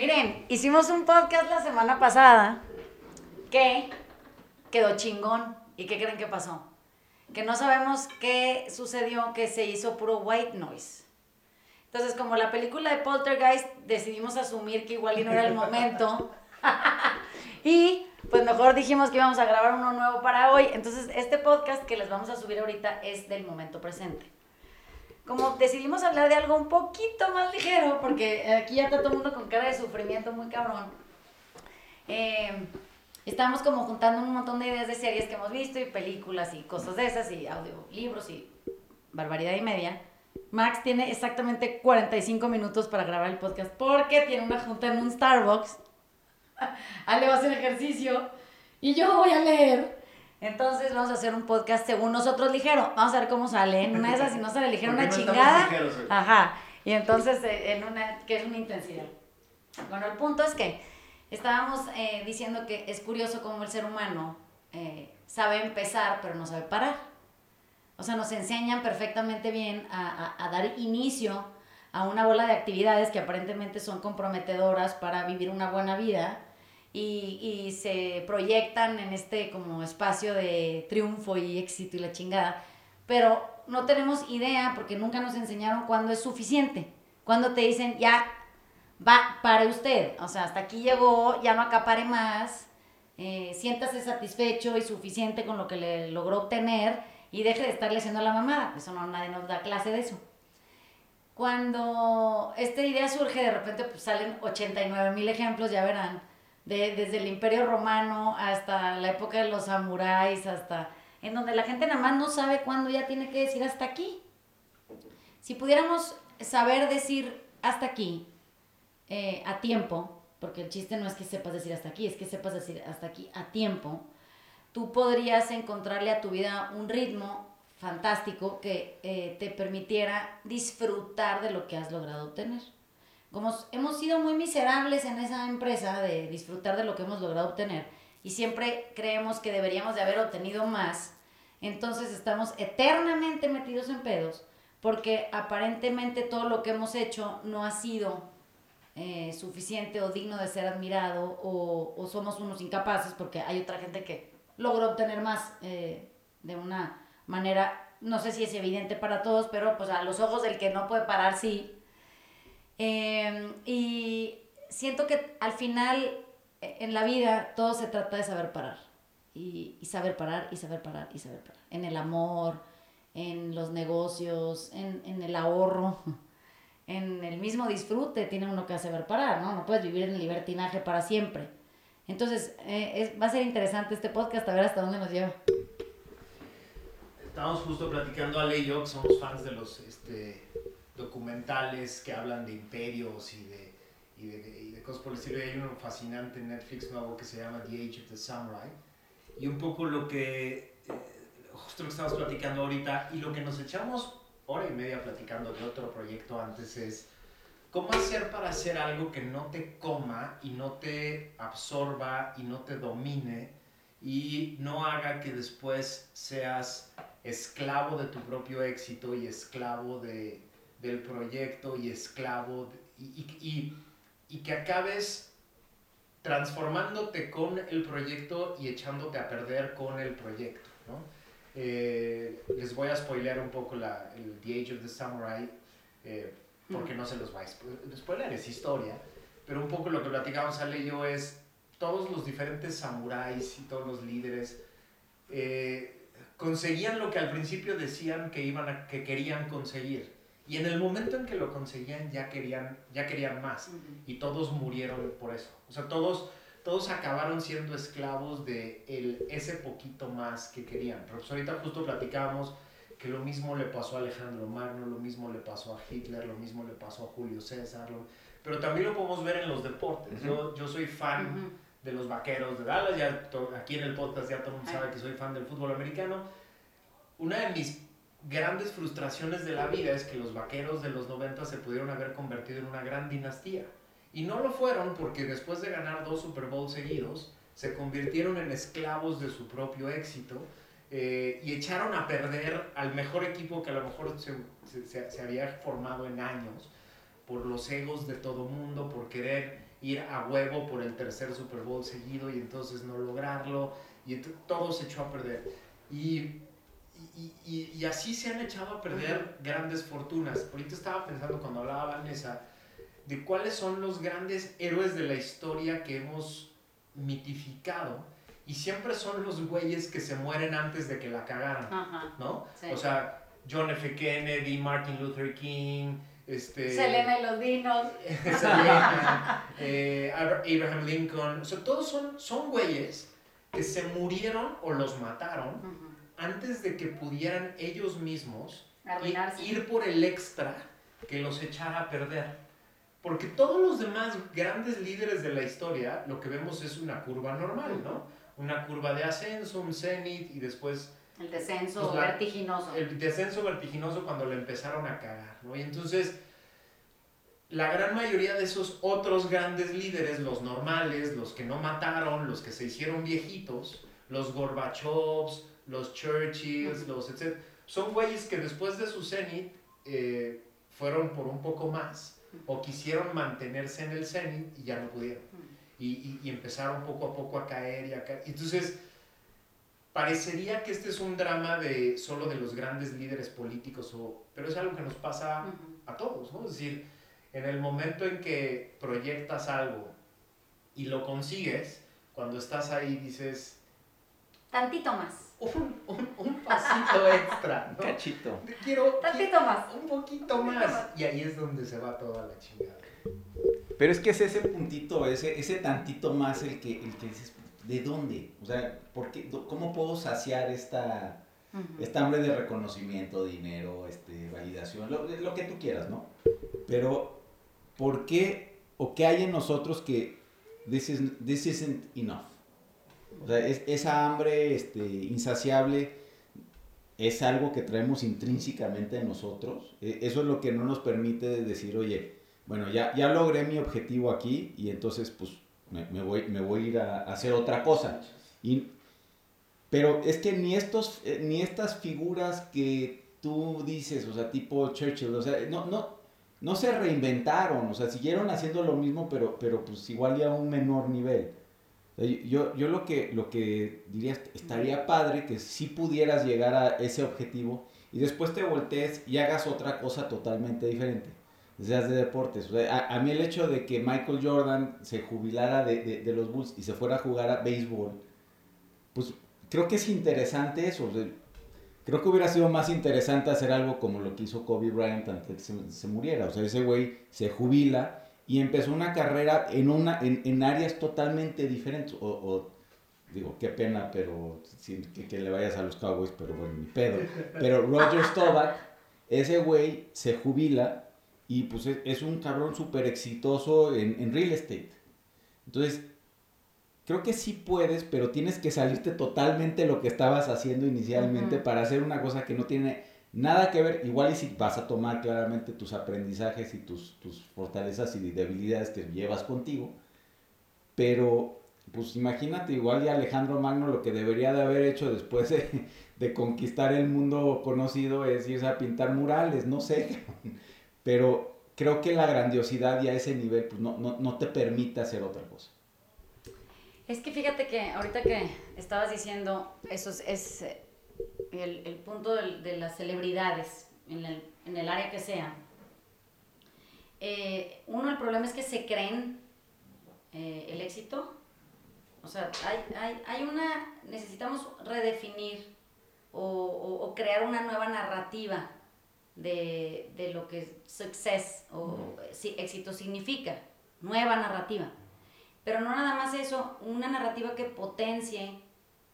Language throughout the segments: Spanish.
Miren, hicimos un podcast la semana pasada que quedó chingón. ¿Y qué creen que pasó? Que no sabemos qué sucedió, que se hizo puro white noise. Entonces, como la película de Poltergeist, decidimos asumir que igual y no era el momento. y pues mejor dijimos que íbamos a grabar uno nuevo para hoy. Entonces, este podcast que les vamos a subir ahorita es del momento presente como decidimos hablar de algo un poquito más ligero, porque aquí ya está todo el mundo con cara de sufrimiento muy cabrón. Eh, estamos como juntando un montón de ideas de series que hemos visto y películas y cosas de esas y audiolibros y barbaridad y media. Max tiene exactamente 45 minutos para grabar el podcast porque tiene una junta en un Starbucks. Ale va a hacer ejercicio y yo voy a leer. Entonces vamos a hacer un podcast según nosotros ligero. Vamos a ver cómo sale. En una de esas, si no sale ligero, una chingada. Ajá. Y entonces, eh, en una, que es una intensidad. Bueno, el punto es que estábamos eh, diciendo que es curioso cómo el ser humano eh, sabe empezar, pero no sabe parar. O sea, nos enseñan perfectamente bien a, a, a dar inicio a una bola de actividades que aparentemente son comprometedoras para vivir una buena vida y, y, se proyectan en este como espacio de triunfo y éxito y la chingada, pero no tenemos idea porque nunca nos enseñaron cuándo es suficiente, cuando te dicen ya va para usted, o sea, hasta aquí llegó, ya no acapare más, eh, siéntase satisfecho y suficiente con lo que le logró obtener y deje de estarle haciendo la mamada, eso no, nadie nos da clase de eso. Cuando esta idea surge, de repente pues, salen 89 mil ejemplos, ya verán, desde el Imperio Romano hasta la época de los samuráis, hasta en donde la gente nada más no sabe cuándo ya tiene que decir hasta aquí. Si pudiéramos saber decir hasta aquí eh, a tiempo, porque el chiste no es que sepas decir hasta aquí, es que sepas decir hasta aquí a tiempo, tú podrías encontrarle a tu vida un ritmo fantástico que eh, te permitiera disfrutar de lo que has logrado obtener como hemos sido muy miserables en esa empresa de disfrutar de lo que hemos logrado obtener y siempre creemos que deberíamos de haber obtenido más, entonces estamos eternamente metidos en pedos porque aparentemente todo lo que hemos hecho no ha sido eh, suficiente o digno de ser admirado o, somos unos incapaces porque hay otra gente que logró obtener más eh, de una manera, no sé si es evidente para todos, pero pues a los ojos del que no puede parar sí, Em, y siento que al final e, en la vida todo se trata de saber parar. Y, saber parar, y saber parar, y saber parar. En el amor, en los negocios, en, el ahorro, en el mismo disfrute tiene uno que saber parar, ¿no? No puedes vivir en libertinaje para siempre. Entonces, eh, va a ser interesante este podcast a ver hasta dónde nos lleva. Estábamos justo platicando, Ale y yo, que somos fans de los este, documentales que hablan de imperios y de, y de, y de cosas por el estilo. hay uno fascinante en Netflix nuevo que se llama The Age of the Samurai. Y un poco lo que, eh, justo lo que estamos platicando ahorita, y lo que nos echamos hora y media platicando de otro proyecto antes es cómo hacer para hacer algo que no te coma y no te absorba y no te domine y no haga que después seas esclavo de tu propio éxito y esclavo de, del proyecto y esclavo y, que acabes transformándote con el proyecto y echándote a perder con el proyecto. Eh, les voy a spoilear un poco la, el The Age of the Samurai, eh, porque no se los va a spoiler, es historia, pero un poco lo que platicamos Ale y yo es todos los diferentes samuráis y todos los líderes eh, conseguían lo que al principio decían que, iban a, que querían conseguir y en el momento en que lo conseguían ya querían, ya querían más. Y todos murieron por eso. O sea, todos, todos acabaron siendo esclavos de el, ese poquito más que querían. Pero pues ahorita justo platicábamos que lo mismo le pasó a Alejandro Magno, lo mismo le pasó a Hitler, lo mismo le pasó a Julio César. pero también lo podemos ver en los deportes. yo, yo soy fan de los vaqueros de Dallas. Ya aquí en el podcast ya todo el mundo sabe que soy fan del fútbol americano. Una de mis grandes frustraciones de la vida es que los vaqueros de los 90 se pudieron haber convertido en una gran dinastía. Y no lo fueron porque después de ganar dos Super Bowls seguidos, se convirtieron en esclavos de su propio éxito eh, y echaron a perder al mejor equipo que a lo mejor se, se, se, había formado en años por los egos de todo mundo, por querer ir a huevo por el tercer Super Bowl seguido y entonces no lograrlo, y todo se echó a perder. Y, y, y, así se han echado a perder grandes fortunas. Ahorita estaba pensando cuando hablaba Vanessa de cuáles son los grandes héroes de la historia que hemos mitificado y siempre son los güeyes que se mueren antes de que la cagaran, ¿no? O sea, John F. Kennedy, Martin Luther King, este... Selena y los dinos. Eh, Abraham Lincoln, o sea, todos son, son güeyes que se murieron o los mataron antes de que pudieran ellos mismos ir por el extra que los echara a perder. Porque todos los demás grandes líderes de la historia, lo que vemos es una curva normal, ¿no? Una curva de ascenso, un cenit y después... El descenso pues, vertiginoso. El descenso vertiginoso cuando le empezaron a cagar, ¿no? Y entonces, la gran mayoría de esos otros grandes líderes, los normales, los que no mataron, los que se hicieron viejitos, los Gorbachovs, los Churchills, los etc., son güeyes que después de su cenit eh, fueron por un poco más o quisieron mantenerse en el cenit y ya no pudieron. Y, y, empezaron poco a poco a caer y a caer. Entonces, parecería que este es un drama de solo de los grandes líderes políticos, o, pero es algo que nos pasa a todos, ¿no? Es decir, en el momento en que proyectas algo y lo consigues, cuando estás ahí dices... Tantito más un, pasito extra, ¿no? Cachito. Quiero, Tantito más. Un poquito más. Y ahí es donde se va toda la chingada. Pero es que es ese puntito, ese, ese tantito más el que, el que dices, ¿de dónde? O sea, ¿por qué, ¿cómo puedo saciar esta, esta hambre de reconocimiento, dinero, este, validación, lo, lo que tú quieras, ¿no? Pero, ¿por qué o qué hay en nosotros que this, is, this isn't enough? O sea, es, esa hambre este, insaciable es algo que traemos intrínsecamente en nosotros. E, eso es lo que no nos permite decir, oye, bueno, ya, ya logré mi objetivo aquí y entonces pues me, voy, me voy a ir a, hacer otra cosa. Y, pero es que ni, estos, eh, ni estas figuras que tú dices, o sea, tipo Churchill, o sea, no, no, no se reinventaron, o sea, siguieron haciendo lo mismo, pero, pero pues igual ya a un menor nivel. Yo, yo lo, que, lo que diría, estaría padre que si pudieras llegar a ese objetivo y después te voltees y hagas otra cosa totalmente diferente. Seas de deportes. a, mí el hecho de que Michael Jordan se jubilara de, de, los Bulls y se fuera a jugar a béisbol, pues creo que es interesante eso. creo que hubiera sido más interesante hacer algo como lo que hizo Kobe Bryant antes de que se muriera. O sea, ese güey se jubila y empezó una carrera en, una, en, en áreas totalmente diferentes. O, digo, qué pena, pero que, que, le vayas a los Cowboys, pero bueno, ni pedo. Pero Roger Staubach, ese güey se jubila y pues es, un cabrón súper exitoso en, en real estate. Entonces, creo que sí puedes, pero tienes que salirte totalmente de lo que estabas haciendo inicialmente para hacer una cosa que no tiene Nada que ver, igual y si vas a tomar claramente tus aprendizajes y tus, tus fortalezas y debilidades que llevas contigo, pero pues imagínate igual y Alejandro Magno lo que debería de haber hecho después de, de conquistar el mundo conocido es irse a pintar murales, no sé, pero creo que la grandiosidad y a ese nivel pues no, no, no te permite hacer otra cosa. Es que fíjate que ahorita que estabas diciendo, eso es el, el punto de, de, las celebridades en el, en el área que sea, eh, uno, el problema es que se creen eh, el éxito. O sea, hay, hay, hay, una, necesitamos redefinir o, o, o, crear una nueva narrativa de, de lo que success o si, éxito significa. Nueva narrativa. Pero no nada más eso, una narrativa que potencie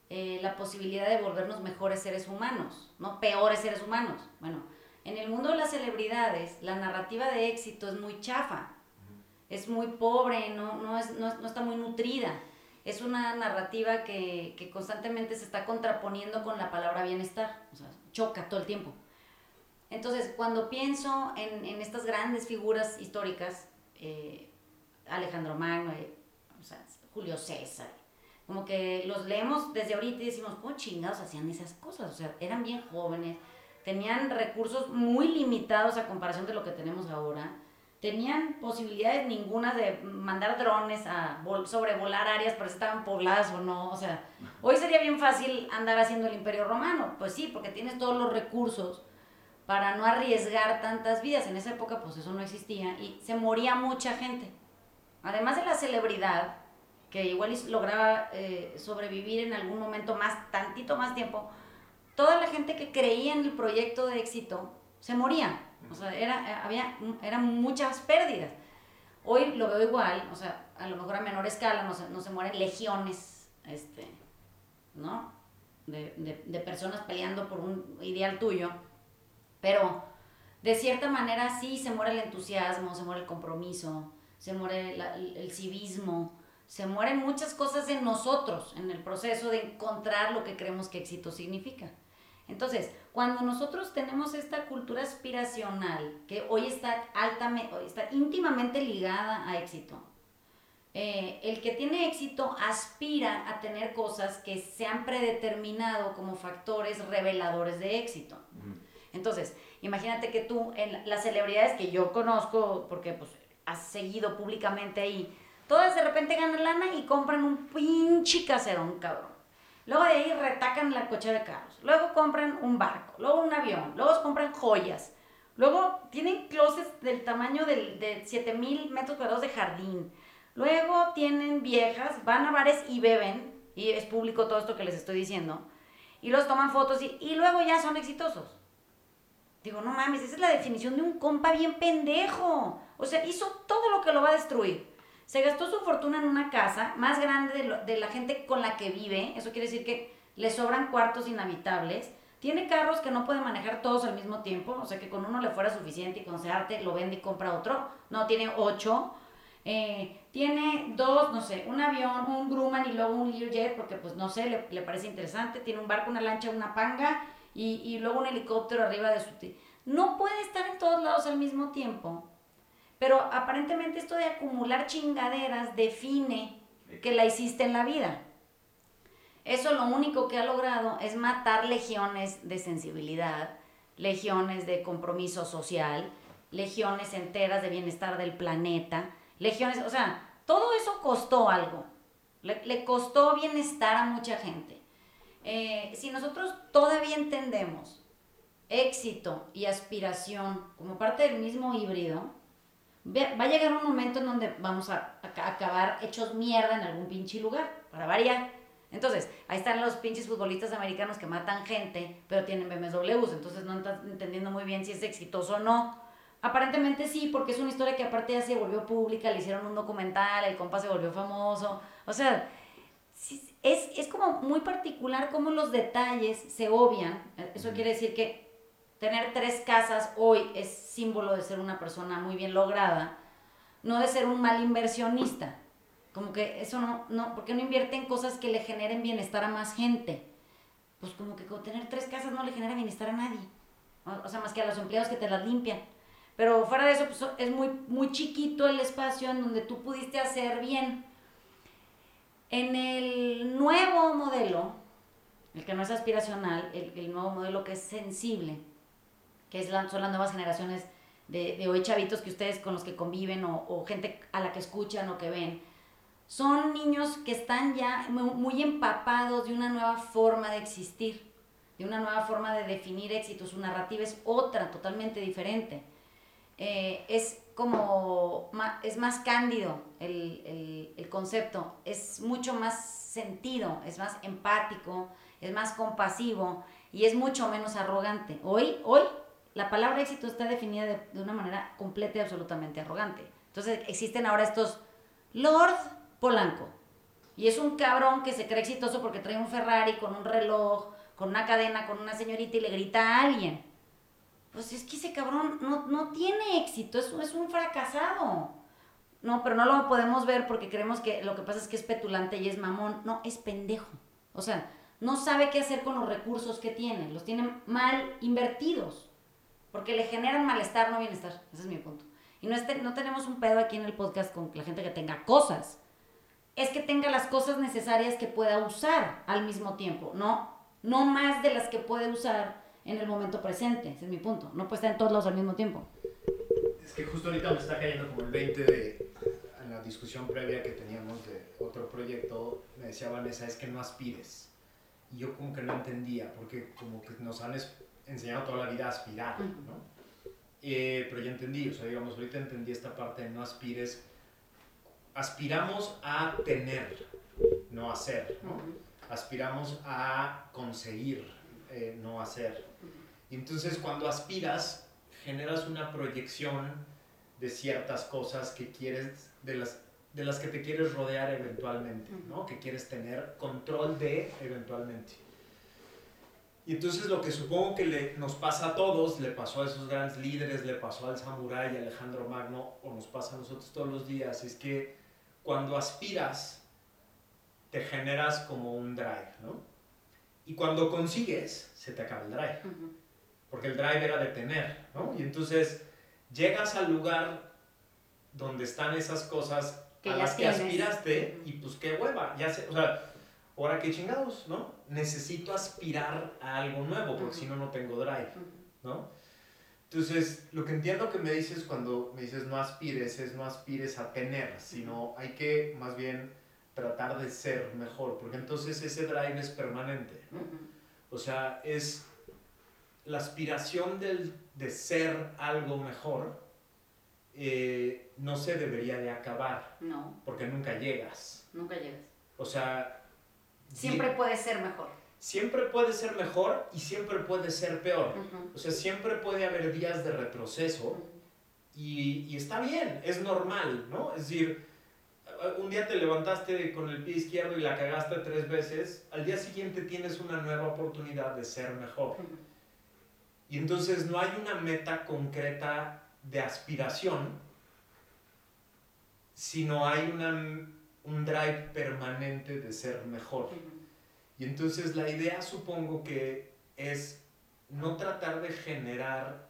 eh, la posibilidad de volvernos mejores seres humanos, no peores seres humanos. Bueno, en el mundo de las celebridades, la narrativa de éxito es muy chafa, es muy pobre, no, no, es, no, está muy nutrida. Es una narrativa que, que, constantemente se está contraponiendo con la palabra bienestar, o sea, choca todo el tiempo. Entonces, cuando pienso en, en estas grandes figuras históricas, eh, Alejandro Magno, eh, Julio César, como que los leemos desde ahorita y decimos, ¿cómo chingados hacían esas cosas? O sea, eran bien jóvenes, tenían recursos muy limitados a comparación de lo que tenemos ahora, tenían posibilidades ninguna de mandar drones a sobrevolar áreas para si estaban pobladas o no. O sea, hoy sería bien fácil andar haciendo el imperio romano. Pues sí, porque tienes todos los recursos para no arriesgar tantas vidas. En esa época pues eso no existía y se moría mucha gente. Además de la celebridad, que igual lograba eh, sobrevivir en algún momento más, tantito más tiempo, toda la gente que creía en el proyecto de éxito se moría. O sea, eh, había, eran muchas pérdidas. Hoy lo veo igual, o sea, a lo mejor a menor escala no se, no se mueren legiones, este, ¿no? De, de, personas peleando por un ideal tuyo, pero de cierta manera sí se muere el entusiasmo, se muere el compromiso, se muere el civismo, se mueren muchas cosas en nosotros, en el proceso de encontrar lo que creemos que éxito significa. Entonces, cuando nosotros tenemos esta cultura aspiracional, que hoy está, altamente, está íntimamente ligada a éxito, eh, el que tiene éxito aspira a tener cosas que se han predeterminado como factores reveladores de éxito. Entonces, imagínate que tú, en las celebridades que yo conozco, porque pues has seguido públicamente ahí, todas de repente ganan lana y compran un pinche caserón, cabrón. Luego de ahí retacan la coche de carros. Luego compran un barco, luego un avión, luego compran joyas. Luego tienen closets del tamaño del, de 7000 metros cuadrados de jardín. Luego tienen viejas, van a bares y beben. Y es público todo esto que les estoy diciendo. Y los toman fotos y, y luego ya son exitosos. Digo, no mames, esa es la definición de un compa bien pendejo. O sea, hizo todo lo que lo va a destruir. Se gastó su fortuna en una casa más grande de, la gente con la que vive. Eso quiere decir que le sobran cuartos inhabitables. Tiene carros que no puede manejar todos al mismo tiempo. O sea que con uno le fuera suficiente y con arte lo vende y compra otro. No, tiene ocho. Eh, tiene dos, no sé, un avión, un Grumman y luego un Learjet, porque pues no sé, le, parece interesante. Tiene un barco, una lancha, una panga y, y luego un helicóptero arriba de su... No puede estar en todos lados al mismo tiempo pero aparentemente esto de acumular chingaderas define que la hiciste en la vida. Eso lo único que ha logrado es matar legiones de sensibilidad, legiones de compromiso social, legiones enteras de bienestar del planeta, legiones, o sea, todo eso costó algo, le, costó bienestar a mucha gente. Eh, si nosotros todavía entendemos éxito y aspiración como parte del mismo híbrido, va a llegar un momento en donde vamos a, acabar hechos mierda en algún pinche lugar, para variar. Entonces, ahí están los pinches futbolistas americanos que matan gente, pero tienen BMWs, entonces no están entendiendo muy bien si es exitoso o no. Aparentemente sí, porque es una historia que aparte ya se volvió pública, le hicieron un documental, el compa se volvió famoso. O sea, es, es como muy particular cómo los detalles se obvian. Eso quiere decir que tener tres casas hoy es símbolo de ser una persona muy bien lograda, no de ser un mal inversionista. Como que eso no, no, ¿por qué no invierte en cosas que le generen bienestar a más gente? Pues como que con tener tres casas no le genera bienestar a nadie. O, sea, más que a los empleados que te las limpian. Pero fuera de eso, pues es muy, muy chiquito el espacio en donde tú pudiste hacer bien. En el nuevo modelo, el que no es aspiracional, el, el nuevo modelo que es sensible, que es son las nuevas generaciones de, de, hoy chavitos que ustedes con los que conviven o, gente a la que escuchan o que ven, son niños que están ya muy, empapados de una nueva forma de existir, de una nueva forma de definir éxito. Su narrativa es otra, totalmente diferente. Eh, es como, es más cándido el, el, el, concepto, es mucho más sentido, es más empático, es más compasivo y es mucho menos arrogante. Hoy, hoy la palabra éxito está definida de, una manera completa y absolutamente arrogante. Entonces existen ahora estos Lord Polanco. Y es un cabrón que se cree exitoso porque trae un Ferrari con un reloj, con una cadena, con una señorita y le grita a alguien. Pues es que ese cabrón no, tiene éxito, es, es un fracasado. No, pero no lo podemos ver porque creemos que lo que pasa es que es petulante y es mamón. No, es pendejo. O sea, no sabe qué hacer con los recursos que tiene. Los tiene mal invertidos. Porque le generan malestar, no bienestar. Ese es mi punto. Y no, este, no tenemos un pedo aquí en el podcast con la gente que tenga cosas. Es que tenga las cosas necesarias que pueda usar al mismo tiempo. No, no más de las que puede usar en el momento presente. Ese es mi punto. No puede estar en todos lados al mismo tiempo. Es que justo ahorita me está cayendo como el 20 de en la discusión previa que teníamos de otro proyecto, me decía Vanessa, es que no aspires. Y yo como que no entendía, porque como que nos han enseñado toda la vida a aspirar, ¿no? Eh, pero ya entendí, o sea, digamos, ahorita entendí esta parte de no aspires. Aspiramos a tener, no a ser, ¿no? Aspiramos a conseguir, eh, no a ser. Y entonces cuando aspiras, generas una proyección de ciertas cosas que quieres, de las, de las que te quieres rodear eventualmente, ¿no? Que quieres tener control de eventualmente. Y entonces lo que supongo que le, nos pasa a todos, le pasó a esos grandes líderes, le pasó al samurái, Alejandro Magno, o nos pasa a nosotros todos los días, es que cuando aspiras, te generas como un drive, ¿no? Y cuando consigues, se te acaba el drive porque el drive era de tener, ¿no? Y entonces llegas al lugar donde están esas cosas Que a las que tienes. aspiraste y pues qué hueva, ya o sea, ahora qué chingados, ¿no? Necesito aspirar a algo nuevo porque si no no tengo drive, ¿no? Entonces, lo que entiendo que me dices cuando me dices no aspires es no aspires a tener, sino hay que más bien tratar de ser mejor, porque entonces ese drive es permanente, ¿no? O sea, es la aspiración del, de ser algo mejor, eh, no se debería de acabar, No, porque nunca llegas. nunca llegas. O sea, Siempre puede ser mejor. siempre puede ser mejor y siempre puede ser peor. O sea, siempre puede haber días de retroceso y, y está bien, es normal, ¿no? Es decir, un día te levantaste con el pie izquierdo y la cagaste tres veces, al día siguiente tienes una nueva oportunidad de ser mejor. Y entonces no hay una meta concreta de aspiración, sino hay una, un drive permanente de ser mejor. Y entonces la idea supongo que es no tratar de generar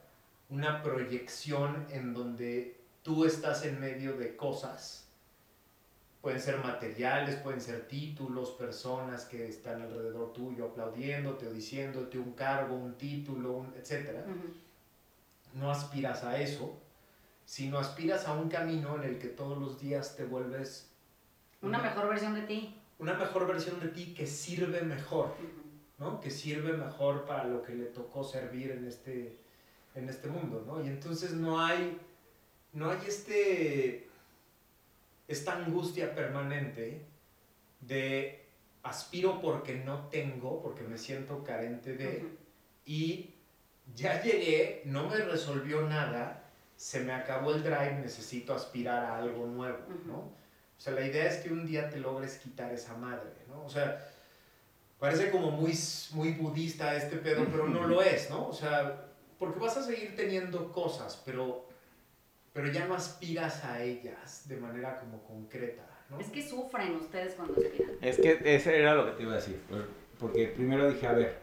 una proyección en donde tú estás en medio de cosas. Pueden ser materiales, pueden ser títulos, personas que están alrededor tuyo aplaudiéndote o diciéndote un cargo, un título, un- etc. No aspiras a eso, sino aspiras a un camino en el que todos los días te vuelves Una mejor versión de ti. una mejor versión de ti que sirve mejor. ¿no? Que sirve mejor para lo que le tocó servir en este, en este mundo, ¿no? Y entonces no hay, no hay este, esta angustia permanente de aspiro porque no tengo, porque me siento carente de, y ya llegué, no me resolvió nada, se me acabó el drive, necesito aspirar a algo nuevo, ¿no? O sea, la idea es que un día te logres quitar esa madre, ¿no? O sea, parece como muy, muy budista este pedo, pero no lo es, ¿no? O sea, porque vas a seguir teniendo cosas, pero, pero ya no aspiras a ellas de manera como concreta, ¿no? Es que sufren ustedes cuando aspiran. Es que ese era lo que te iba a decir. por- Porque primero dije, a ver,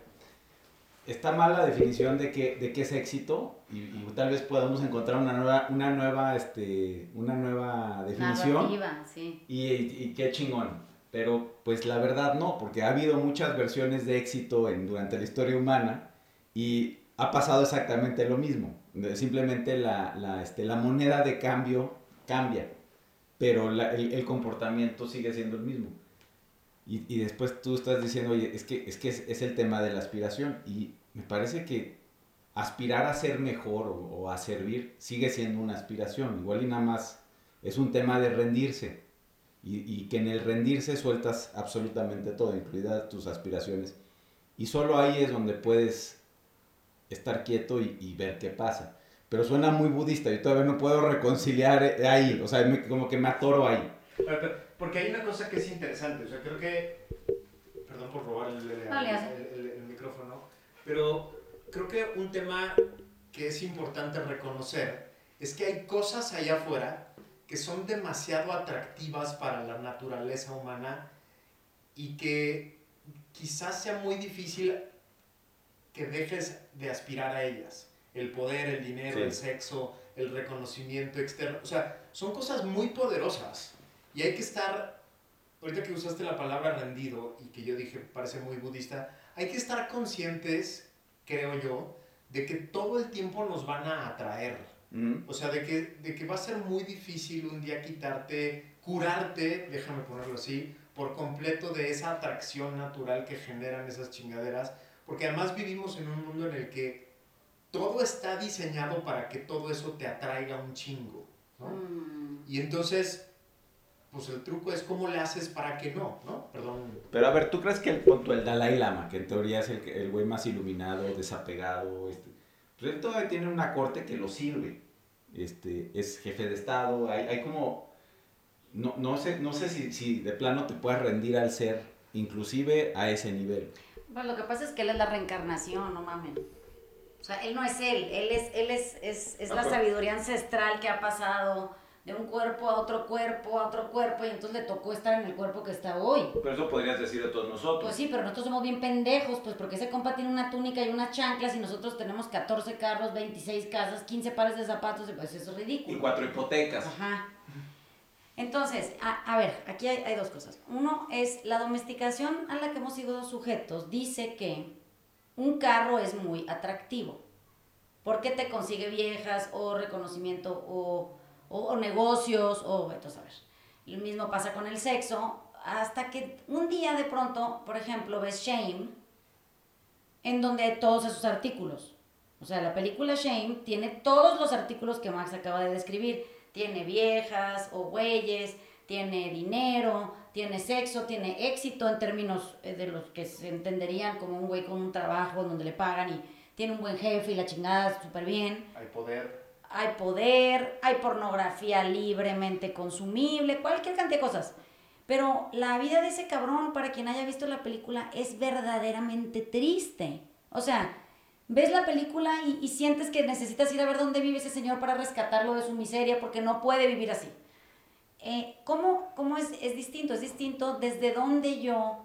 está mal la definición de qué, de qué es éxito y, y tal vez podamos encontrar una nueva, una nueva, este, una nueva definición. Narrativa, sí. Y, y qué chingón. Pero pues la verdad no, porque ha habido muchas versiones de éxito en, durante la historia humana y ha pasado exactamente lo mismo. Simplemente la, la, este, la moneda de cambio cambia, pero la- el, el comportamiento sigue siendo el mismo. Y, y después tú estás diciendo, oye, es que, es, que es, es el tema de la aspiración. Y me parece que aspirar a ser mejor o, o a servir sigue siendo una aspiración. Igual y nada más es un tema de rendirse. Y, y que en el rendirse sueltas absolutamente todo, incluidas tus aspiraciones. Y solo ahí es donde puedes estar quieto y, y ver qué pasa. Pero suena muy budista, yo todavía no puedo reconciliar eh, ahí, o sea, me- como que me atoro ahí. Porque hay una cosa que es interesante, o sea, creo que, perdón por robar el, el- el- el micrófono, pero creo que un tema que es importante reconocer es que hay cosas allá afuera que son demasiado atractivas para la naturaleza humana y que quizás sea muy difícil que dejes de aspirar a ellas. El poder, el dinero, Sí. el sexo, el reconocimiento externo. O sea, son cosas muy poderosas y hay que estar, ahorita que usaste la palabra rendido y que yo dije parece muy budista, hay que estar conscientes, creo yo, de que todo el tiempo nos van a atraer. O sea, de que, de que va a ser muy difícil un día quitarte, curarte, déjame ponerlo así, por completo de esa atracción natural que generan esas chingaderas, porque además vivimos en un mundo en el que todo está diseñado para que todo eso te atraiga un chingo, ¿no? Mm. Y entonces, pues el truco es cómo le haces para que no, ¿no? Perdón. Pero a ver, ¿tú crees que el punto, el Dalai Lama, que en teoría es el, que- el güey más iluminado, desapegado, este, pues él todavía tiene una corte que lo sirve. Este, es jefe de Estado, hay, hay como... No, no sé, no sé si, si de plano te puedes rendir al ser, inclusive a ese nivel. Bueno, lo que pasa es que él es la reencarnación, no mamen. O sea, él no es él, él es, él es, es, es Ah, la sabiduría ancestral que ha pasado de un cuerpo a otro cuerpo, a otro cuerpo, y entonces le tocó estar en el cuerpo que está hoy. Pero eso podrías decir de todos nosotros. Pues sí, pero nosotros somos bien pendejos, pues porque ese compa tiene una túnica y unas chanclas y nosotros tenemos 14 carros, 26 casas, 15 pares de zapatos, y pues eso es ridículo. y cuatro hipotecas. Ajá. Entonces, a, a ver, aquí hay, hay dos cosas. Uno es la domesticación a la que hemos sido sujetos. Dice que un carro es muy atractivo porque te consigue viejas o reconocimiento o, o- negocios o entonces a ver. Lo mismo pasa con el sexo hasta que un día de pronto, por ejemplo, ves Shame en donde hay todos esos artículos. O sea, la película Shame tiene todos los artículos que Max acaba de describir. Tiene viejas o güeyes, tiene dinero, tiene sexo, tiene éxito en términos eh, de los que se entenderían como un güey con un trabajo donde le pagan y tiene un buen jefe y la chingada súper bien. Hay poder. Hay poder, hay pornografía libremente consumible, cualquier cantidad de cosas. Pero la vida de ese cabrón, para quien haya visto la película, es verdaderamente triste. O sea, ves la película y, sientes que necesitas ir a ver dónde vive ese señor para rescatarlo de su miseria porque no puede vivir así. Eh, ¿Cómo, cómo es, es distinto? Es distinto desde donde yo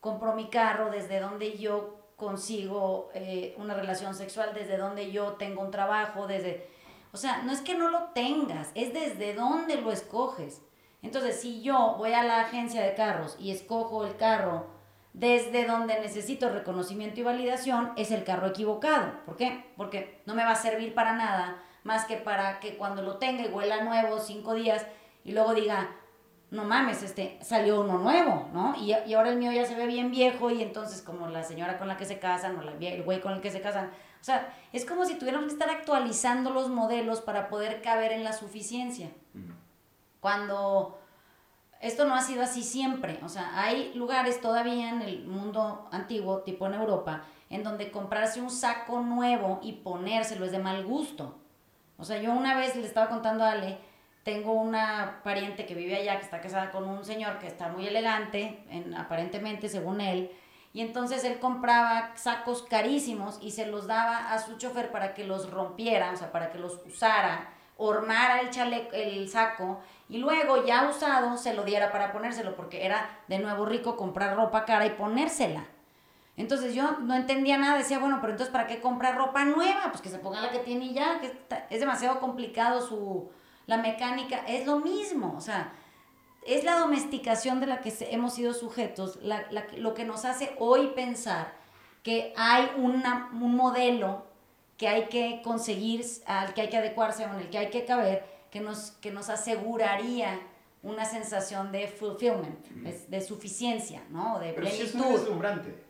compro mi carro, desde donde yo consigo eh, una relación sexual, desde donde yo tengo un trabajo, desde... O sea, no es que no lo tengas, es desde dónde lo escoges. Entonces, si yo voy a la agencia de carros y escojo el carro desde donde necesito reconocimiento y validación, es el carro equivocado. ¿Por qué? Porque no me va a servir para nada más que para que cuando lo tenga y huela nuevo cinco días y luego diga, no mames, este, salió uno nuevo, ¿no? Y, y ahora el mío ya se ve bien viejo y entonces como la señora con la que se casan o la el güey con el que se casan, o sea, es como si tuviéramos que estar actualizando los modelos para poder caber en la suficiencia. Cuando esto no ha sido así siempre, o sea, hay lugares todavía en el mundo antiguo, tipo en Europa, en donde comprarse un saco nuevo y ponérselo es de mal gusto. O sea, yo una vez le estaba contando a Ale, tengo una pariente que vive allá, que está casada con un señor que está muy elegante, en, aparentemente según él, y entonces él compraba sacos carísimos y se los daba a su chofer para que los rompiera, o sea, para que los usara, hormara el, chale- el saco y luego ya usado se lo diera para ponérselo, porque era de nuevo rico comprar ropa cara y ponérsela. Entonces yo no entendía nada, decía, bueno, pero entonces ¿para qué comprar ropa nueva? Pues que se ponga la que tiene y ya, que está- es demasiado complicado su, la mecánica, es lo mismo, o sea, es la domesticación de la que hemos sido sujetos, la- la lo que nos hace hoy pensar que hay una, un modelo que hay que conseguir, al que hay que adecuarse en el que hay que caber, que nos, que nos aseguraría una sensación de fulfillment, de suficiencia, ¿no? De Pero sí es muy plenitud. deslumbrante.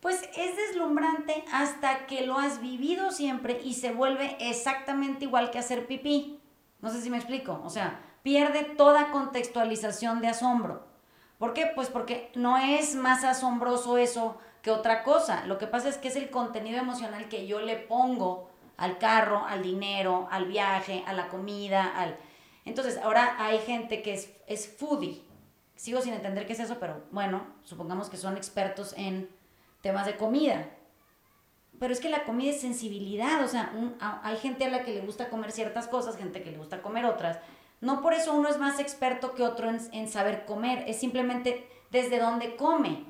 Pues es deslumbrante hasta que lo has vivido siempre y se vuelve exactamente igual que hacer pipí. No sé si me explico. O sea, pierde toda contextualización de asombro. ¿Por qué? Pues porque no es más asombroso eso que otra cosa. Lo que pasa es que es el contenido emocional que yo le pongo al carro, al dinero, al viaje, a la comida, al... Entonces, ahora hay gente que es, es foodie. Sigo sin entender qué es eso, pero bueno, supongamos que son expertos en temas de comida. Pero es que la comida es sensibilidad, o sea, un- a- hay gente a la que le gusta comer ciertas cosas, gente que le gusta comer otras. No por eso uno es más experto que otro en, en saber comer, es simplemente desde dónde come.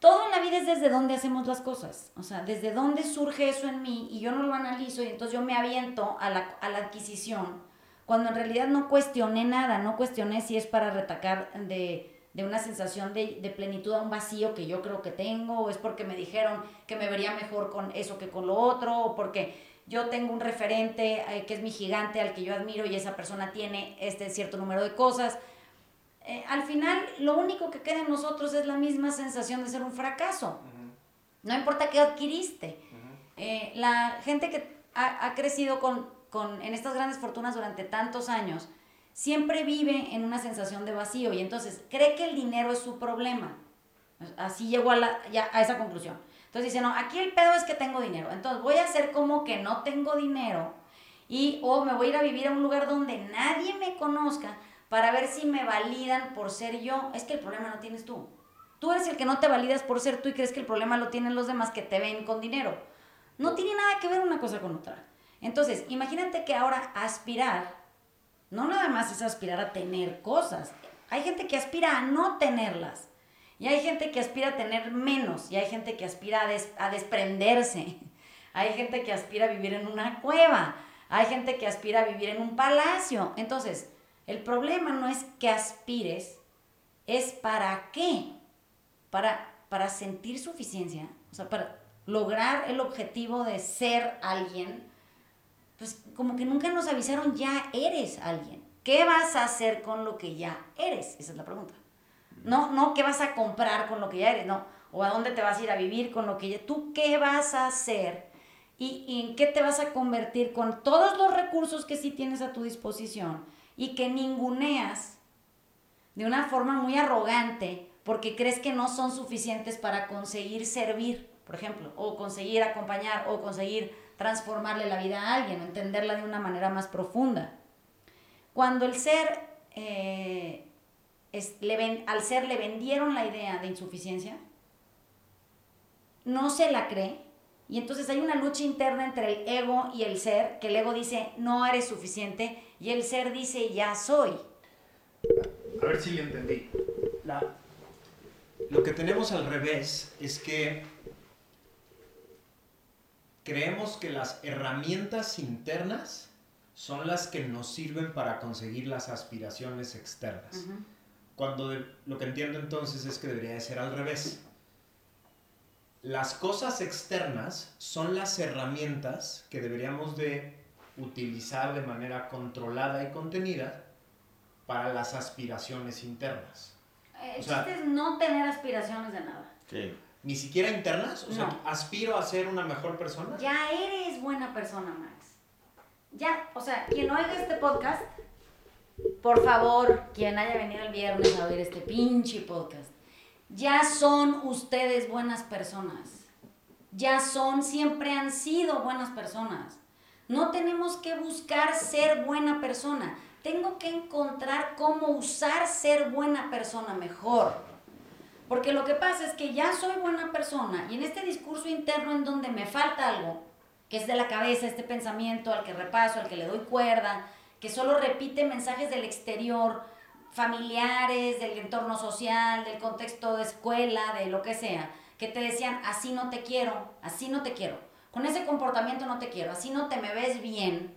Todo en la vida es desde dónde hacemos las cosas, o sea, desde dónde surge eso en mí y yo no lo analizo y entonces yo me aviento a la, a la adquisición, cuando en realidad no cuestioné nada, no cuestioné si es para retacar de, de una sensación de, de plenitud a un vacío que yo creo que tengo, o es porque me dijeron que me vería mejor con eso que con lo otro, o porque yo tengo un referente eh, que es mi gigante al que yo admiro y esa persona tiene este cierto número de cosas. Eh, al final, lo único que queda en nosotros es la misma sensación de ser un fracaso. No importa qué adquiriste. Eh, la gente que ha, ha crecido con, con, en estas grandes fortunas durante tantos años, siempre vive en una sensación de vacío y entonces cree que el dinero es su problema. Así llegó a, la, ya, a esa conclusión. Entonces dice, no, aquí el pedo es que tengo dinero. Entonces voy a hacer como que no tengo dinero y o me voy a ir a vivir a un lugar donde nadie me conozca para ver si me validan por ser yo. Es que el problema no tienes tú. Tú eres el que no te validas por ser tú y crees que el problema lo tienen los demás que te ven con dinero. No tiene nada que ver una cosa con otra. Entonces, imagínate que ahora aspirar, no nada más es aspirar a tener cosas. Hay gente que aspira a no tenerlas. Y hay gente que aspira a tener menos. Y hay gente que aspira a, a desprenderse. Hay gente que aspira a vivir en una cueva. Hay gente que aspira a vivir en un palacio. Entonces, el problema no es que aspires, es para qué. Para, para sentir suficiencia, o sea, para lograr el objetivo de ser alguien, pues como que nunca nos avisaron, ya eres alguien. ¿Qué vas a hacer con lo que ya eres? Esa es la pregunta. No, no, ¿qué vas a comprar con lo que ya eres? No, o a dónde te vas a ir a vivir con lo que ya... ¿Tú qué vas a hacer? ¿Y, y en qué te vas a convertir con todos los recursos que sí tienes a tu disposición? y que ninguneas de una forma muy arrogante porque crees que no son suficientes para conseguir servir, por ejemplo, o conseguir acompañar o conseguir transformarle la vida a alguien, o entenderla de una manera más profunda. Cuando el ser, eh, le al ser le vendieron la idea de insuficiencia, no se la cree, y entonces hay una lucha interna entre el ego y el ser, que el ego dice, no eres suficiente, y el ser dice, ya soy. A ver si le entendí. lo que tenemos al revés es que creemos que las herramientas internas son las que nos sirven para conseguir las aspiraciones externas. Cuando lo que entiendo entonces es que debería de ser al revés las cosas externas son las herramientas que deberíamos de utilizar de manera controlada y contenida para las aspiraciones internas. El chiste es no tener aspiraciones de nada. ¿Ni siquiera internas? O sea, ¿aspiro a ser una mejor persona? Ya eres buena persona, Max. Ya, o sea, quien oiga este podcast, por favor, quien haya venido el viernes a oír este pinche podcast, ya son ustedes buenas personas. Ya son, siempre han sido buenas personas. No tenemos que buscar ser buena persona. Tengo que encontrar cómo usar ser buena persona mejor. Porque lo que pasa es que ya soy buena persona y en este discurso interno en donde me falta algo, que es de la cabeza, este pensamiento al que repaso, al que le doy cuerda, que solo repite mensajes del exterior, familiares, del entorno social, del contexto de escuela, de lo que sea, que te decían, así no te quiero, así no te quiero, con ese comportamiento no te quiero, así no te me ves bien,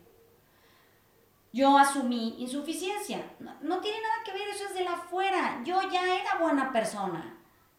yo asumí insuficiencia. No, tiene nada que ver, eso es de la afuera. Yo ya era buena persona.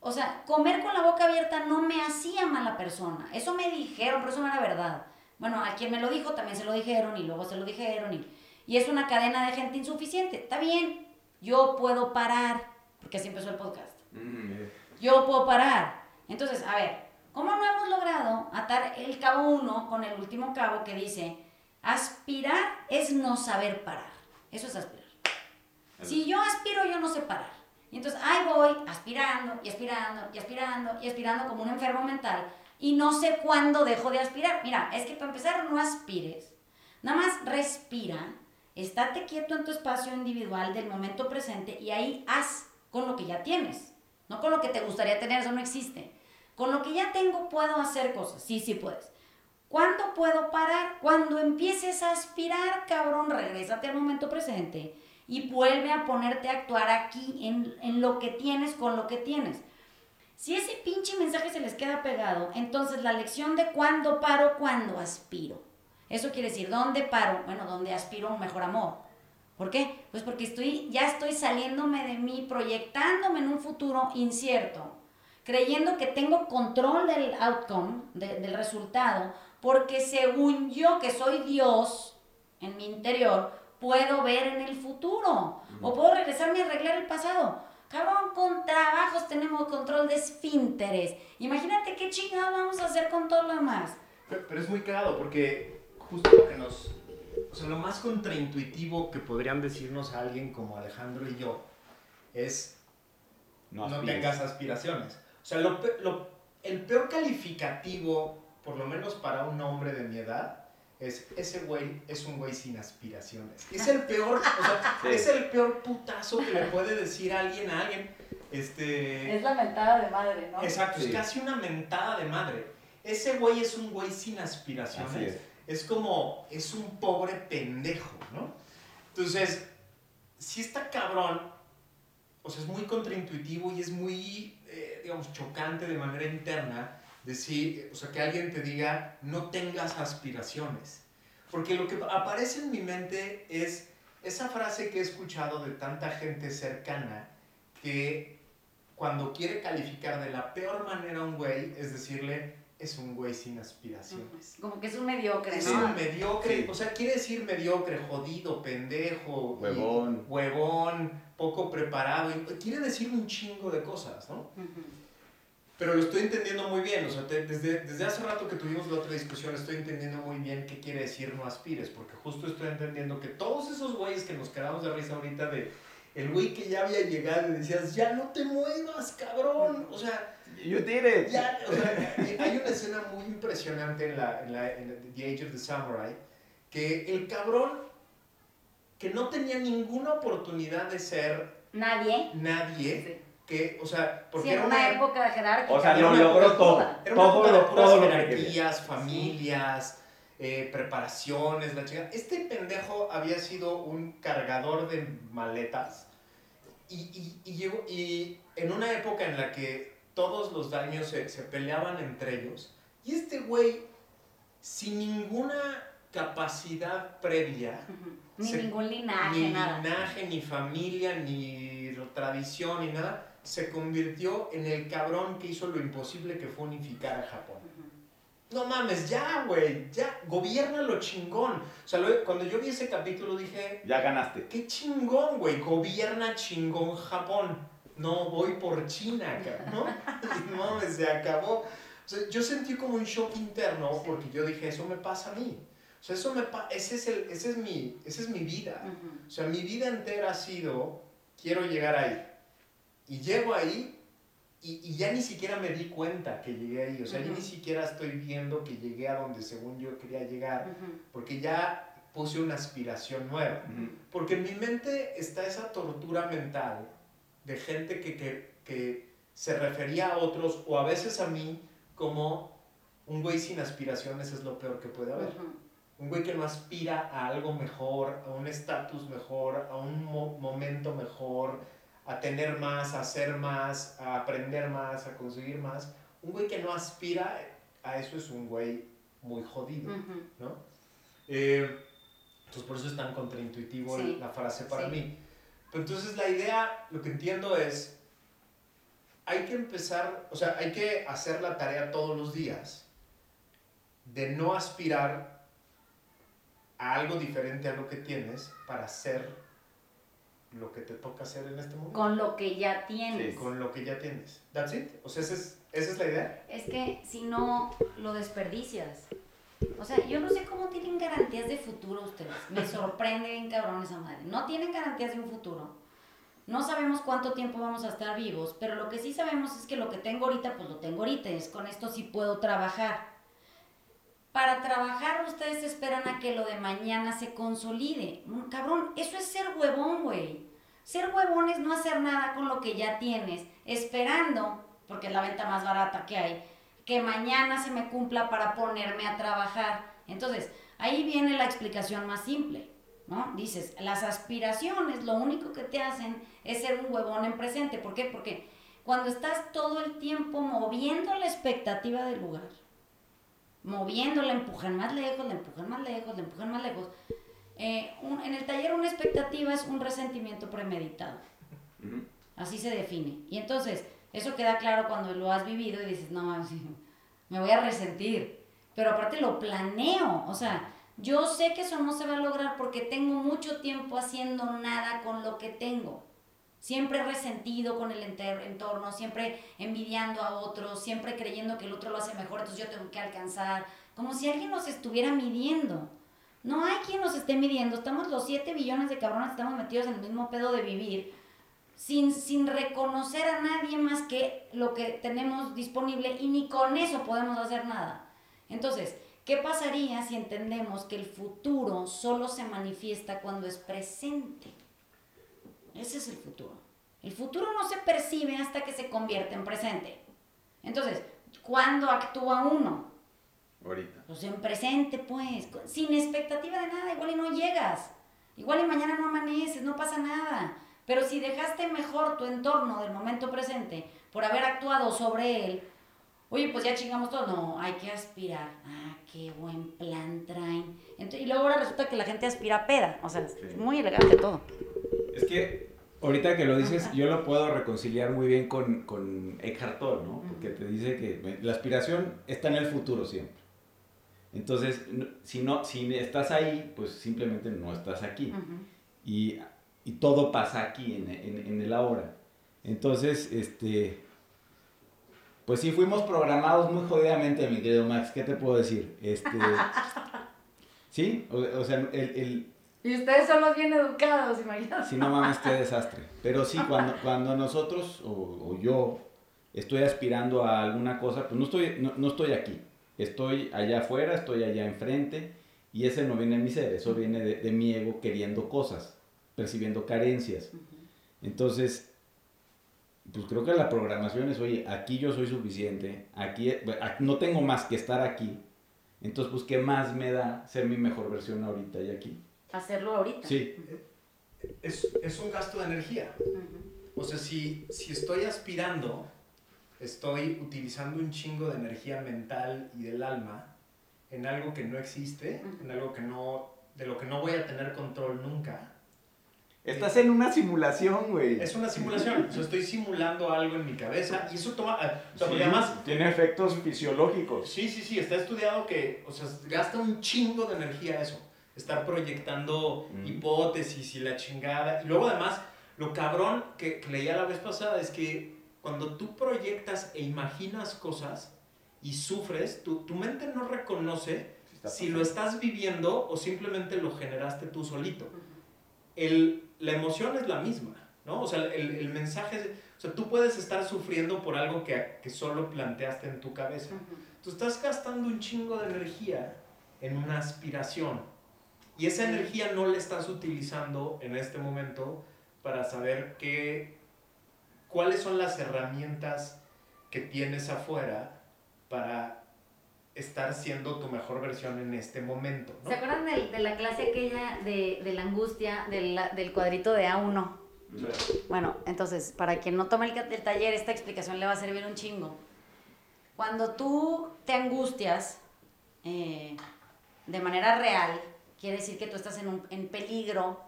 O sea, comer con la boca abierta no me hacía mala persona. Eso me dijeron, pero eso no era verdad. Bueno, a quien me lo dijo también se lo dijeron y luego se lo dijeron y, y es una cadena de gente insuficiente. Está bien, yo puedo parar, porque así empezó el podcast. Mm, yo puedo parar. Entonces, a ver, ¿cómo no hemos logrado atar el cabo uno con el último cabo que dice, aspirar es no saber parar? Eso es aspirar. Si yo aspiro, yo no sé parar. Y entonces ahí voy aspirando y aspirando y aspirando y aspirando como un enfermo mental y no sé cuándo dejo de aspirar. Mira, es que para empezar no aspires, nada más respira Estate quieto en tu espacio individual del momento presente y ahí haz con lo que ya tienes, no con lo que te gustaría tener, eso no existe. Con lo que ya tengo puedo hacer cosas, sí, sí puedes. ¿Cuándo puedo parar? Cuando empieces a aspirar, cabrón, regrésate al momento presente y vuelve a ponerte a actuar aquí en, en lo que tienes con lo que tienes. Si ese pinche mensaje se les queda pegado, entonces la lección de cuándo paro, cuándo aspiro. Eso quiere decir, ¿dónde paro? Bueno, ¿dónde aspiro un mejor amor? ¿Por qué? Pues porque estoy, ya estoy saliéndome de mí, proyectándome en un futuro incierto, creyendo que tengo control del outcome, del resultado, porque según yo, que soy Dios en mi interior, puedo ver en el futuro. O puedo regresarme y arreglar el pasado. Cabrón, con trabajos tenemos control de esfínteres. Imagínate qué chingados vamos a hacer con todo lo demás. Pero, pero es muy cagado porque justo lo que nos... O sea, lo más contraintuitivo que podrían decirnos a alguien como Alejandro y yo es No, no, tengas aspiraciones. O sea, lo lo- el peor calificativo, por lo menos para un hombre de mi edad, es ese güey es un güey sin aspiraciones. Es el peor, o sea, Sí. es el peor putazo que le puede decir alguien a alguien. Este, Es la mentada de madre, ¿no? Exacto, Sí. es casi una mentada de madre. Ese güey es un güey sin aspiraciones. Así es. Es como, es un pobre pendejo, ¿no? Entonces, si está cabrón, o sea, es muy contraintuitivo y es muy, eh, digamos, chocante de manera interna decir, o sea, que alguien te diga, no tengas aspiraciones. Porque lo que aparece en mi mente es esa frase que he escuchado de tanta gente cercana que cuando quiere calificar de la peor manera a un güey es decirle, es un güey sin aspiraciones. Como que es un mediocre, Es ¿no? un mediocre, Sí. o sea, quiere decir mediocre, jodido, pendejo, Huevón. huevón, poco preparado, y- quiere decir un chingo de cosas, ¿no? Ujú. Pero lo estoy entendiendo muy bien, o sea, te- desde, desde hace rato que tuvimos la otra discusión estoy entendiendo muy bien qué quiere decir no aspires, porque justo estoy entendiendo que todos esos güeyes que nos quedamos de risa ahorita de el güey que ya había llegado y decías, ya no te muevas, cabrón, o sea, You did it. ya, o sea, hay una escena muy impresionante en, la, en, la, en The Age of the Samurai, que el cabrón que no tenía ninguna oportunidad de ser Nadie. nadie, Sí. Que, o sea, porque Sí, era una época jerárquica. O sea, lo una logró todo. Era una Todo época de puras todo jerarquías, familias, eh, preparaciones, la chica. Este pendejo había sido un cargador de maletas y, y, y llegó, y en una época en la que todos los daños se, se peleaban entre ellos, y este güey, sin ninguna capacidad previa. Ni Se- ningún linaje, ni nada. linaje, ni familia, ni tradición, ni nada, se convirtió en el cabrón que hizo lo imposible que fue unificar a Japón. No mames, ya, güey, ya, gobierna lo chingón. O sea, lo- cuando yo vi ese capítulo dije, Ya ganaste. qué chingón, güey, gobierna chingón Japón. No voy por China, cabrón, ¿no? No mames, se acabó. O sea, yo sentí como un shock interno porque yo dije, eso me pasa a mí. O sea, eso me pa ese es, el, ese es, mi, esa es mi vida. Ujú. O sea, mi vida entera ha sido, quiero llegar ahí. Y llego ahí y, y ya ni siquiera me di cuenta que llegué ahí. O sea, ya Ujú. ni siquiera estoy viendo que llegué a donde según yo quería llegar. Ujú. Porque ya puse una aspiración nueva. Ujú. Porque en mi mente está esa tortura mental de gente que, que, que se refería a otros o a veces a mí como un güey sin aspiraciones es lo peor que puede haber. Ujú. Un güey que no aspira a algo mejor, a un estatus mejor, a un mo- momento mejor, a tener más, a hacer más, a aprender más, a conseguir más. Un güey que no aspira a eso es un güey muy jodido. ¿no? Eh, entonces por eso es tan contraintuitivo Sí, la frase para sí. mí. Pero entonces la idea, lo que entiendo es, hay que empezar, o sea, hay que hacer la tarea todos los días de no aspirar a algo diferente a lo que tienes para hacer lo que te toca hacer en este momento. Con lo que ya tienes. Sí. Con lo que ya tienes. That's it. O sea, esa es, esa es la idea. Es que si no, lo desperdicias. O sea, yo no sé cómo tienen garantías de futuro ustedes. Me sorprende bien cabrón esa madre. No tienen garantías de un futuro. No sabemos cuánto tiempo vamos a estar vivos, pero lo que sí sabemos es que lo que tengo ahorita, pues lo tengo ahorita. Es con esto sí puedo trabajar. Para trabajar ustedes esperan a que lo de mañana se consolide. Mm, Cabrón, eso es ser huevón, güey. Ser huevón es no hacer nada con lo que ya tienes, esperando, porque es la venta más barata que hay, que mañana se me cumpla para ponerme a trabajar. Entonces, ahí viene la explicación más simple, ¿no? Dices, las aspiraciones lo único que te hacen es ser un huevón en presente. ¿Por qué? Porque cuando estás todo el tiempo moviendo la expectativa del lugar, moviendo, la empujan más lejos, la empujan más lejos, la empujan más lejos. Eh, un- en el taller una expectativa es un resentimiento premeditado. Así se define. Y entonces, eso queda claro cuando lo has vivido y dices, no, me voy a resentir. pero aparte lo planeo, o sea, yo sé que eso no se va a lograr porque tengo mucho tiempo haciendo nada con lo que tengo. Siempre resentido con el entorno, siempre envidiando a otros, siempre creyendo que el otro lo hace mejor, entonces yo tengo que alcanzar. Como si alguien nos estuviera midiendo. No hay quien nos esté midiendo. Estamos los 7 billones de cabrones, estamos metidos en el mismo pedo de vivir. Sin, sin reconocer a nadie más que lo que tenemos disponible y ni con eso podemos hacer nada. Entonces, ¿Qué pasaría si entendemos que el futuro solo se manifiesta cuando es presente? Ese es el futuro. El futuro no se percibe hasta que se convierte en presente. Entonces, ¿cuándo actúa uno? Ahorita. Pues en presente, pues, sin expectativa de nada, igual y no llegas. Igual y mañana no amaneces, no pasa nada. Pero si dejaste mejor tu entorno del momento presente por haber actuado sobre él, Oye, pues ya chingamos todo. No, hay que aspirar. Ah, qué buen plan traen. y luego ahora resulta que la gente aspira a peda. O sea, es muy elegante todo. Es que ahorita que lo dices, yo lo puedo reconciliar muy bien con, con Eckhart Tolle, ¿no? Porque te dice que la aspiración está en el futuro siempre. Entonces, si, no, si estás ahí, pues simplemente no estás aquí. y, y, todo pasa aquí, en, en, en el ahora. Entonces, este pues sí, fuimos programados muy jodidamente, mi querido Max. ¿Qué te puedo decir? Este, sí, o, sea, el, el, Y ustedes son los bien educados, imagínate. Sí, no mames, qué desastre. Pero sí, cuando, cuando nosotros o, o, yo estoy aspirando a alguna cosa, pues no estoy, no, no, estoy aquí. Estoy allá afuera, estoy allá enfrente. Y ese no viene de mi ser, eso viene de, de mi ego queriendo cosas, percibiendo carencias. Entonces, pues creo que la programación es, oye, aquí yo soy suficiente, aquí, no tengo más que estar aquí, entonces pues qué más me da ser mi mejor versión ahorita y aquí. Hacerlo ahorita. Sí. Es, es un gasto de energía. O sea, si, si estoy aspirando, estoy utilizando un chingo de energía mental y del alma en algo que no existe, en algo que no, de lo que no voy a tener control nunca Estás en una simulación, güey. Es una simulación. o sea, estoy simulando algo en mi cabeza y eso toma. Eh, o sea, además. Tiene efectos fisiológicos. Sí, sí, sí. Está estudiado que. O sea, gasta un chingo de energía eso. Estar proyectando mm. hipótesis y la chingada. Y luego, además, lo cabrón que, que leía la vez pasada es que cuando tú proyectas e imaginas cosas y sufres, tu, tu mente no reconoce si lo estás viviendo o simplemente lo generaste tú solito. El la emoción es la misma, ¿no? O sea, el, el mensaje es, o sea, tú puedes estar sufriendo por algo que, que solo planteaste en tu cabeza. Tú estás gastando un chingo de energía en una aspiración y esa energía no la estás utilizando en este momento para saber qué, cuáles son las herramientas que tienes afuera para estar siendo tu mejor versión en este momento. ¿Se acuerdan de, de, la clase aquella de, de la angustia del, del, cuadrito de A1? Bueno, entonces, para quien no tome el, taller, esta explicación le va a servir un chingo. Cuando tú te angustias eh, de manera real, quiere decir que tú estás en, un, en peligro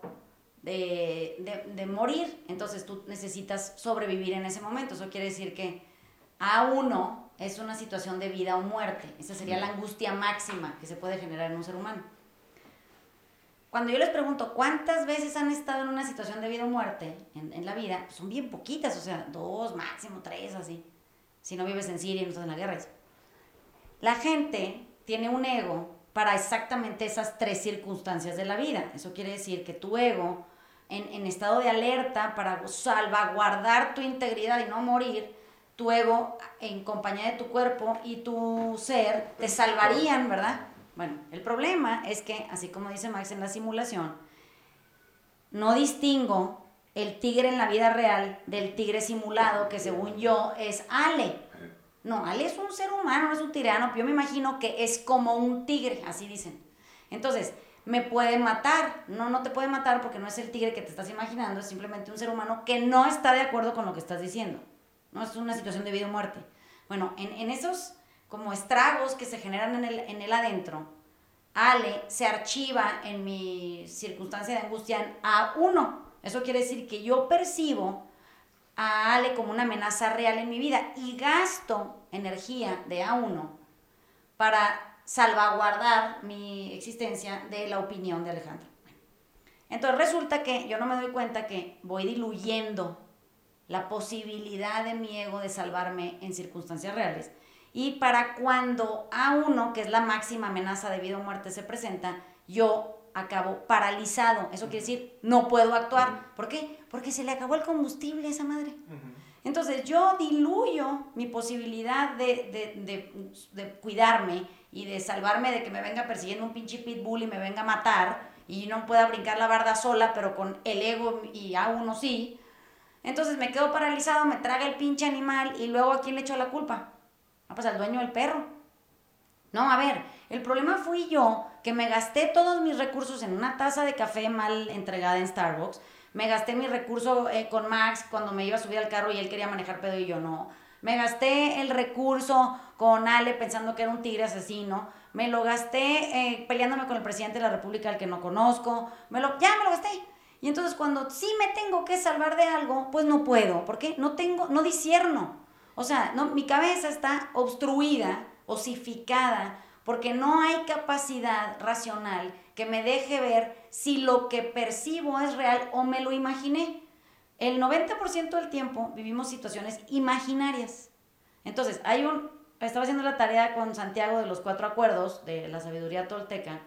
de, de, de, morir. Entonces tú necesitas sobrevivir en ese momento. Eso quiere decir que A1 es una situación de vida o muerte. Esa sería la angustia máxima que se puede generar en un ser humano. Cuando yo les pregunto cuántas veces han estado en una situación de vida o muerte en, la vida, pues son bien poquitas, o sea, dos, máximo tres, así. Si no vives en Siria no estás en la guerra. La gente tiene un ego para exactamente esas tres circunstancias de la vida. Eso quiere decir que tu ego, en, en estado de alerta para salvaguardar tu integridad y no morir, tu ego en compañía de tu cuerpo y tu ser te salvarían, ¿verdad? Bueno, el problema es que, así como dice Max en la simulación, no distingo el tigre en la vida real del tigre simulado, que según yo es Ale. No, Ale es un ser humano, no es un tirano, yo me imagino que es como un tigre, así dicen. Entonces, me puede matar. No, no te puede matar porque no es el tigre que te estás imaginando, es simplemente un ser humano que no está de acuerdo con lo que estás diciendo. ¿no? Es una situación de vida o muerte. Bueno, en, esos como estragos que se generan en el, en el adentro, Ale se archiva en mi circunstancia de angustia a uno. Eso quiere decir que yo percibo a Ale como una amenaza real en mi vida y gasto energía de A1 para salvaguardar mi existencia de la opinión de Alejandro. Entonces resulta que yo no me doy cuenta que voy diluyendo la posibilidad de mi ego de salvarme en circunstancias reales. Y para cuando a uno, que es la máxima amenaza de vida o muerte, se presenta, yo acabo paralizado. Eso quiere decir, no puedo actuar. ¿Por qué? Porque se le acabó el combustible a esa madre. Entonces yo diluyo mi posibilidad de, de, cuidarme y de salvarme de que me venga persiguiendo un pinche pitbull y me venga a matar y no pueda brincar la barda sola, pero con el ego y a uno sí. Entonces me quedo paralizado, me traga el pinche animal y luego a quién le echo la culpa? Ah, pues al dueño del perro. No, a ver, el problema fui yo que me gasté todos mis recursos en una taza de café mal entregada en Starbucks me gasté mi recurso eh, con Max cuando me iba a subir al carro y él quería manejar pedo y yo no. Me gasté el recurso con Ale pensando que era un tigre asesino. Me lo gasté eh, peleándome con el presidente de la República al que no conozco. Me lo, ya me lo gasté. Y entonces cuando sí me tengo que salvar de algo, pues no puedo. ¿Por qué? No tengo, no discierno. O sea, no, mi cabeza está obstruida, osificada, porque no hay capacidad racional que me deje ver si lo que percibo es real o me lo imaginé. El 90% del tiempo vivimos situaciones imaginarias. Entonces, hay un, estaba haciendo la tarea con Santiago de los cuatro acuerdos de la sabiduría tolteca,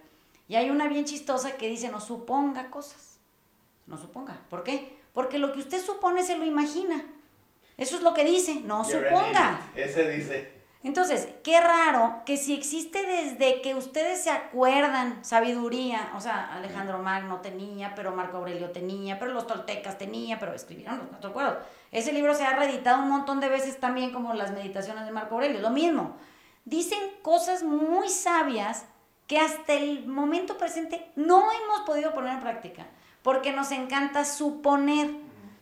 y hay una bien chistosa que dice, no suponga cosas. No suponga. ¿Por qué? Porque lo que usted supone se lo imagina. Eso es lo que dice, no suponga. Ese dice. Entonces, qué raro que si existe desde que ustedes se acuerdan sabiduría, o sea, Alejandro Magno tenía, pero Marco Aurelio tenía, pero los toltecas tenía, pero escribieron los cuatro acuerdos. Ese libro se ha reeditado un montón de veces también como las meditaciones de Marco Aurelio, lo mismo. Dicen cosas muy sabias que hasta el momento presente no hemos podido poner en práctica, porque nos encanta suponer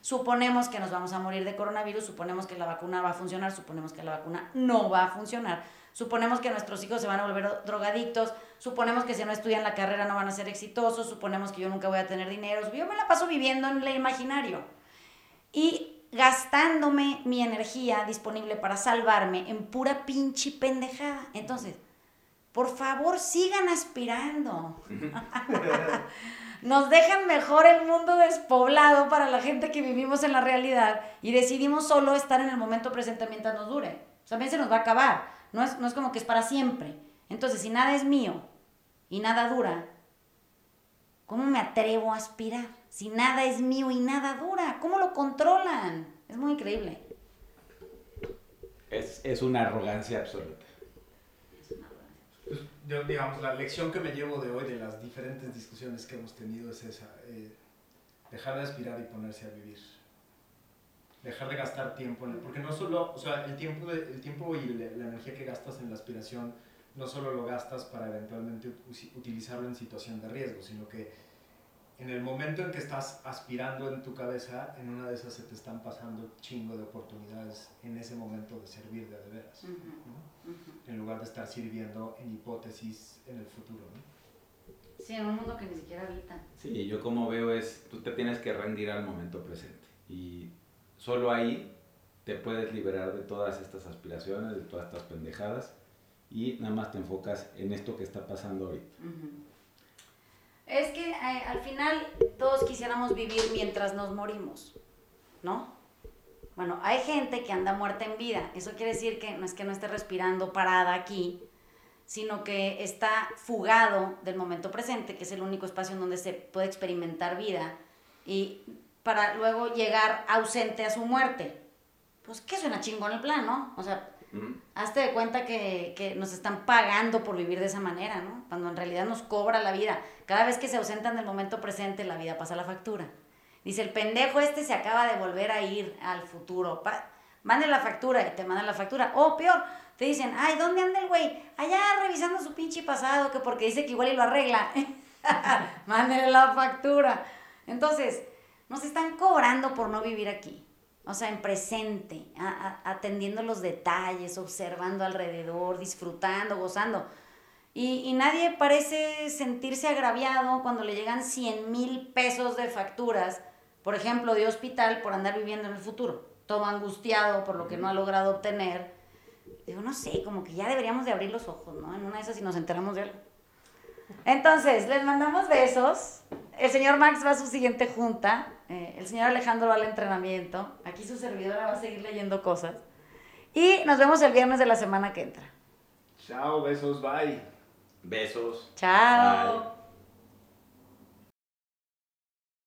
Suponemos que nos vamos a morir de coronavirus, suponemos que la vacuna va a funcionar, suponemos que la vacuna no va a funcionar, suponemos que nuestros hijos se van a volver drogadictos, suponemos que si no estudian la carrera no van a ser exitosos, suponemos que yo nunca voy a tener dinero, yo me la paso viviendo en el imaginario. Y gastándome mi energía disponible para salvarme en pura pinche pendejada. Entonces, por favor, sigan aspirando. nos dejan mejor el mundo despoblado para la gente que vivimos en la realidad y decidimos solo estar en el momento presente mientras nos dure. O sea, también se nos va a acabar. No es, no es como que es para siempre. Entonces, si nada es mío y nada dura, ¿cómo me atrevo a aspirar? Si nada es mío y nada dura, ¿cómo lo controlan? Es muy increíble. Es, es una arrogancia absoluta digamos, la lección que me llevo de hoy de las diferentes discusiones que hemos tenido es esa, eh, dejar de aspirar y ponerse a vivir. Dejar de gastar tiempo, en porque no solo, o sea, el tiempo, el tiempo y la, energía que gastas en la aspiración no solo lo gastas para eventualmente utilizarlo en situación de riesgo, sino que en el momento en que estás aspirando en tu cabeza, en una de esas se te están pasando chingo de oportunidades en ese momento de servir de, de veras, en lugar de estar sirviendo en hipótesis en el futuro. ¿no? Sí, en un mundo que ni siquiera habita. Sí, yo como veo es, tú te tienes que rendir al momento presente y solo ahí te puedes liberar de todas estas aspiraciones, de todas estas pendejadas y nada más te enfocas en esto que está pasando ahorita. Es que eh, al final todos quisiéramos vivir mientras nos morimos, ¿no? Bueno, hay gente que anda muerta en vida. Eso quiere decir que no es que no esté respirando parada aquí, sino que está fugado del momento presente, que es el único espacio en donde se puede experimentar vida, y para luego llegar ausente a su muerte. Pues que suena chingón el plan, ¿no? O sea, Hazte de cuenta que, nos están pagando por vivir de esa manera, ¿no? Cuando en realidad nos cobra la vida. Cada vez que se ausentan del momento presente, la vida pasa la factura. Dice, el pendejo este se acaba de volver a ir al futuro. mande la factura y te mandan la factura. O peor, te dicen, ay, ¿dónde anda el güey? Allá revisando su pinche pasado, que porque dice que igual y lo arregla. Mándele la factura. Entonces, nos están cobrando por no vivir aquí. O sea, en presente, atendiendo los detalles, observando alrededor, disfrutando, gozando. Y, nadie parece sentirse agraviado cuando le llegan 100 mil pesos de facturas, por ejemplo, de hospital por andar viviendo en el futuro. Todo angustiado por lo que no ha logrado obtener. Digo, no sé, como que ya deberíamos de abrir los ojos, ¿no? En una de esas y nos enteramos de algo. Entonces, les mandamos besos. El señor Max va a su siguiente junta. eh, el señor Alejandro va al entrenamiento. Aquí su servidora va a seguir leyendo cosas. Y nos vemos el viernes de la semana que entra. Chao, besos, bye. Besos. Chao. Bye.